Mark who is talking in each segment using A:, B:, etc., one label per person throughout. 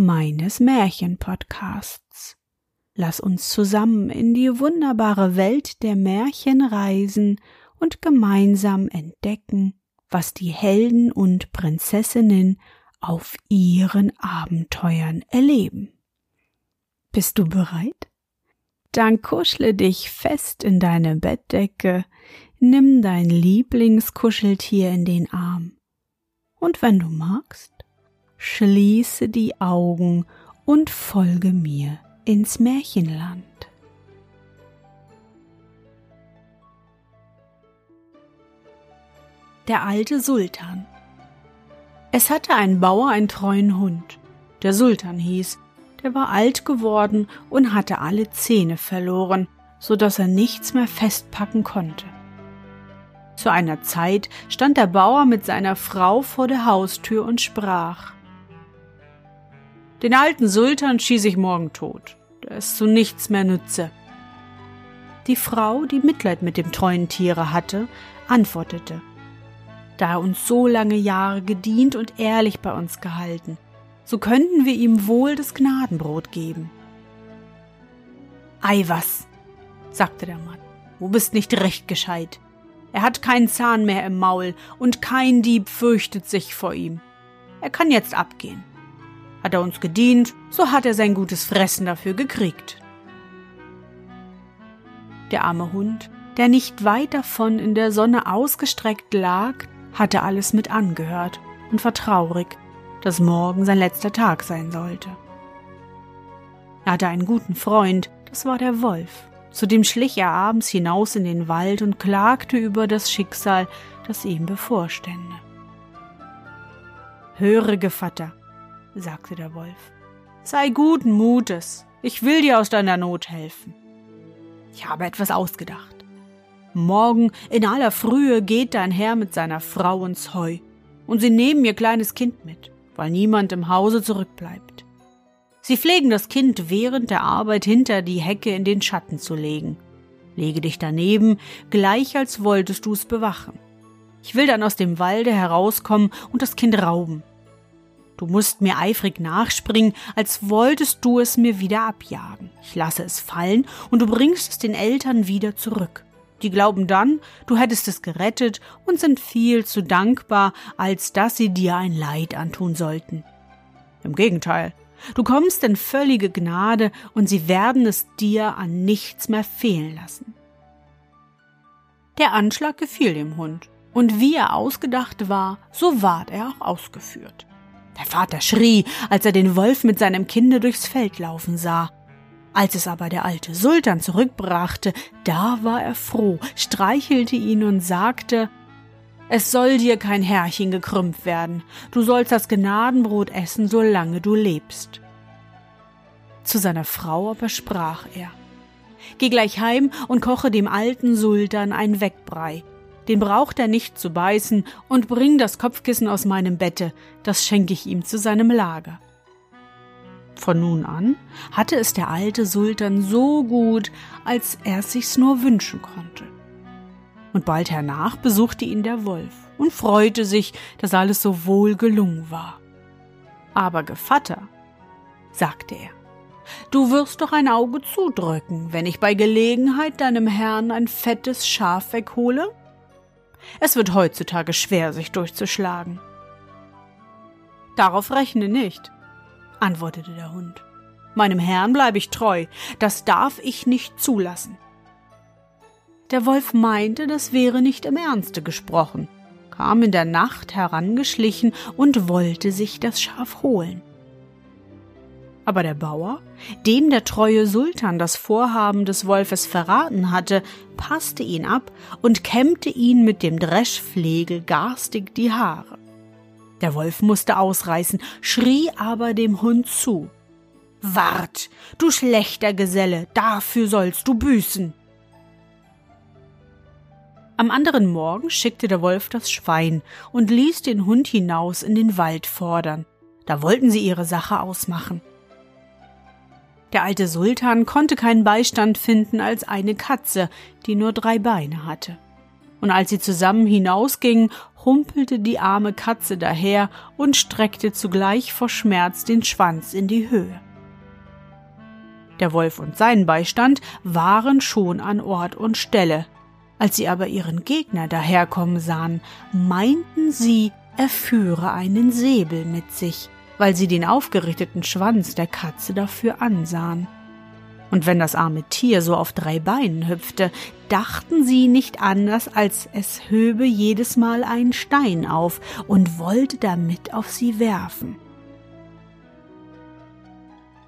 A: meines Märchenpodcasts. Lass uns zusammen in die wunderbare Welt der Märchen reisen und gemeinsam entdecken, was die Helden und Prinzessinnen auf ihren Abenteuern erleben. Bist du bereit? Dann kuschle dich fest in deine Bettdecke, nimm dein Lieblingskuscheltier in den Arm. Und wenn du magst, schließe die Augen und folge mir ins Märchenland. Der alte Sultan Es hatte ein Bauer einen treuen Hund, der Sultan hieß, der war alt geworden und hatte alle Zähne verloren, so dass er nichts mehr festpacken konnte. Zu einer Zeit stand der Bauer mit seiner Frau vor der Haustür und sprach den alten Sultan schieße ich morgen tot. Der ist zu nichts mehr nütze. Die Frau, die Mitleid mit dem treuen Tiere hatte, antwortete, da er uns so lange Jahre gedient und ehrlich bei uns gehalten, so könnten wir ihm wohl das Gnadenbrot geben. Ei was, sagte der Mann, du bist nicht recht gescheit. Er hat keinen Zahn mehr im Maul und kein Dieb fürchtet sich vor ihm. Er kann jetzt abgehen. Hat er uns gedient, so hat er sein gutes Fressen dafür gekriegt. Der arme Hund, der nicht weit davon in der Sonne ausgestreckt lag, hatte alles mit angehört und war traurig, dass morgen sein letzter Tag sein sollte. Er hatte einen guten Freund, das war der Wolf. Zudem schlich er abends hinaus in den Wald und klagte über das Schicksal, das ihm bevorstände. Höre, Gevatter, sagte der Wolf. Sei guten Mutes, ich will dir aus deiner Not helfen. Ich habe etwas ausgedacht. Morgen in aller Frühe geht dein Herr mit seiner Frau ins Heu, und sie nehmen ihr kleines Kind mit, weil niemand im Hause zurückbleibt. Sie pflegen das Kind während der Arbeit hinter die Hecke in den Schatten zu legen. Lege dich daneben, gleich als wolltest du es bewachen. Ich will dann aus dem Walde herauskommen und das Kind rauben. Du musst mir eifrig nachspringen, als wolltest du es mir wieder abjagen. Ich lasse es fallen und du bringst es den Eltern wieder zurück. Die glauben dann, du hättest es gerettet und sind viel zu dankbar, als dass sie dir ein Leid antun sollten. Im Gegenteil, du kommst in völlige Gnade und sie werden es dir an nichts mehr fehlen lassen. Der Anschlag gefiel dem Hund, und wie er ausgedacht war, so ward er auch ausgeführt. Der Vater schrie, als er den Wolf mit seinem Kinde durchs Feld laufen sah. Als es aber der alte Sultan zurückbrachte, da war er froh, streichelte ihn und sagte Es soll dir kein Härchen gekrümmt werden, du sollst das Gnadenbrot essen, solange du lebst. Zu seiner Frau aber sprach er Geh gleich heim und koche dem alten Sultan ein Wegbrei, den braucht er nicht zu beißen, und bring das Kopfkissen aus meinem Bette, das schenke ich ihm zu seinem Lager. Von nun an hatte es der alte Sultan so gut, als er sich's nur wünschen konnte. Und bald hernach besuchte ihn der Wolf und freute sich, dass alles so wohl gelungen war. Aber Gevatter, sagte er, du wirst doch ein Auge zudrücken, wenn ich bei Gelegenheit deinem Herrn ein fettes Schaf weghole? Es wird heutzutage schwer, sich durchzuschlagen. Darauf rechne nicht, antwortete der Hund. Meinem Herrn bleibe ich treu, das darf ich nicht zulassen. Der Wolf meinte, das wäre nicht im Ernste gesprochen, kam in der Nacht herangeschlichen und wollte sich das Schaf holen. Aber der Bauer, dem der treue Sultan das Vorhaben des Wolfes verraten hatte, passte ihn ab und kämmte ihn mit dem Dreschflegel garstig die Haare. Der Wolf musste ausreißen, schrie aber dem Hund zu. Wart, du schlechter Geselle, dafür sollst du büßen. Am anderen Morgen schickte der Wolf das Schwein und ließ den Hund hinaus in den Wald fordern. Da wollten sie ihre Sache ausmachen. Der alte Sultan konnte keinen Beistand finden als eine Katze, die nur drei Beine hatte. Und als sie zusammen hinausgingen, humpelte die arme Katze daher und streckte zugleich vor Schmerz den Schwanz in die Höhe. Der Wolf und sein Beistand waren schon an Ort und Stelle. Als sie aber ihren Gegner daherkommen sahen, meinten sie, er führe einen Säbel mit sich, weil sie den aufgerichteten Schwanz der Katze dafür ansahen. Und wenn das arme Tier so auf drei Beinen hüpfte, dachten sie nicht anders, als es höbe jedes Mal einen Stein auf und wollte damit auf sie werfen.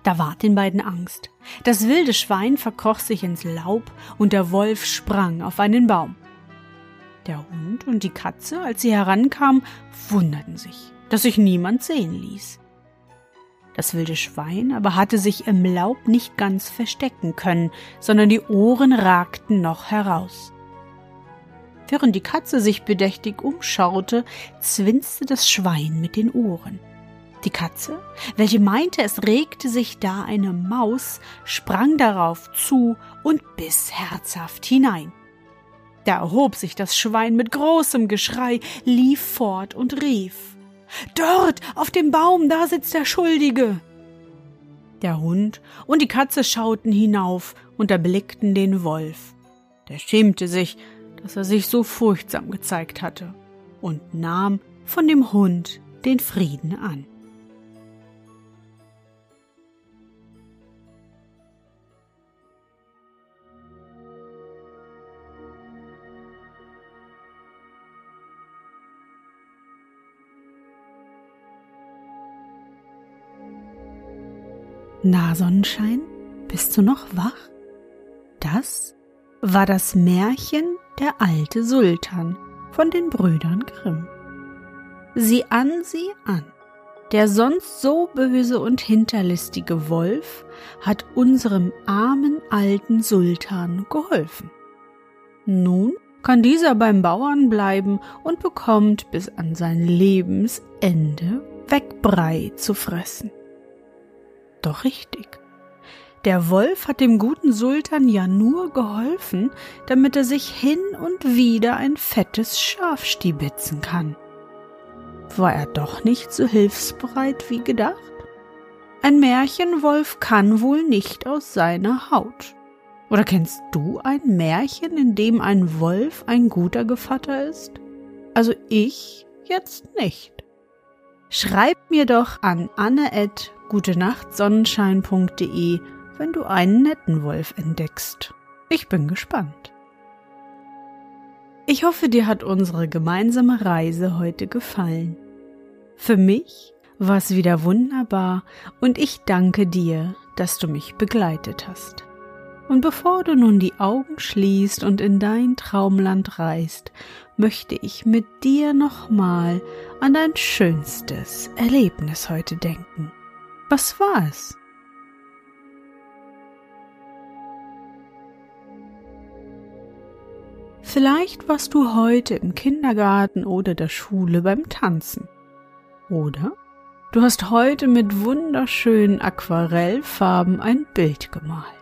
A: Da ward den beiden Angst. Das wilde Schwein verkroch sich ins Laub und der Wolf sprang auf einen Baum. Der Hund und die Katze, als sie herankamen, wunderten sich, dass sich niemand sehen ließ. Das wilde Schwein aber hatte sich im Laub nicht ganz verstecken können, sondern die Ohren ragten noch heraus. Während die Katze sich bedächtig umschaute, zwinste das Schwein mit den Ohren. Die Katze, welche meinte, es regte sich da eine Maus, sprang darauf zu und biss herzhaft hinein. Da erhob sich das Schwein mit großem Geschrei, lief fort und rief Dort, auf dem Baum, da sitzt der Schuldige. Der Hund und die Katze schauten hinauf und erblickten den Wolf. Der schämte sich, dass er sich so furchtsam gezeigt hatte, und nahm von dem Hund den Frieden an. Na, Sonnenschein, bist du noch wach? Das war das Märchen Der alte Sultan von den Brüdern Grimm. Sieh an, sieh an. Der sonst so böse und hinterlistige Wolf hat unserem armen alten Sultan geholfen. Nun kann dieser beim Bauern bleiben und bekommt bis an sein Lebensende Wegbrei zu fressen. Doch richtig. Der Wolf hat dem guten Sultan ja nur geholfen, damit er sich hin und wieder ein fettes Schaf stibitzen kann. War er doch nicht so hilfsbereit wie gedacht? Ein Märchenwolf kann wohl nicht aus seiner Haut. Oder kennst du ein Märchen, in dem ein Wolf ein guter Gevatter ist? Also ich jetzt nicht. Schreib mir doch an anne.gutenachtsonnenschein.de, wenn du einen netten Wolf entdeckst. Ich bin gespannt. Ich hoffe, dir hat unsere gemeinsame Reise heute gefallen. Für mich war es wieder wunderbar und ich danke dir, dass du mich begleitet hast. Und bevor du nun die Augen schließt und in dein Traumland reist, möchte ich mit dir nochmal an dein schönstes Erlebnis heute denken. Was war es? Vielleicht warst du heute im Kindergarten oder der Schule beim Tanzen. Oder du hast heute mit wunderschönen Aquarellfarben ein Bild gemalt.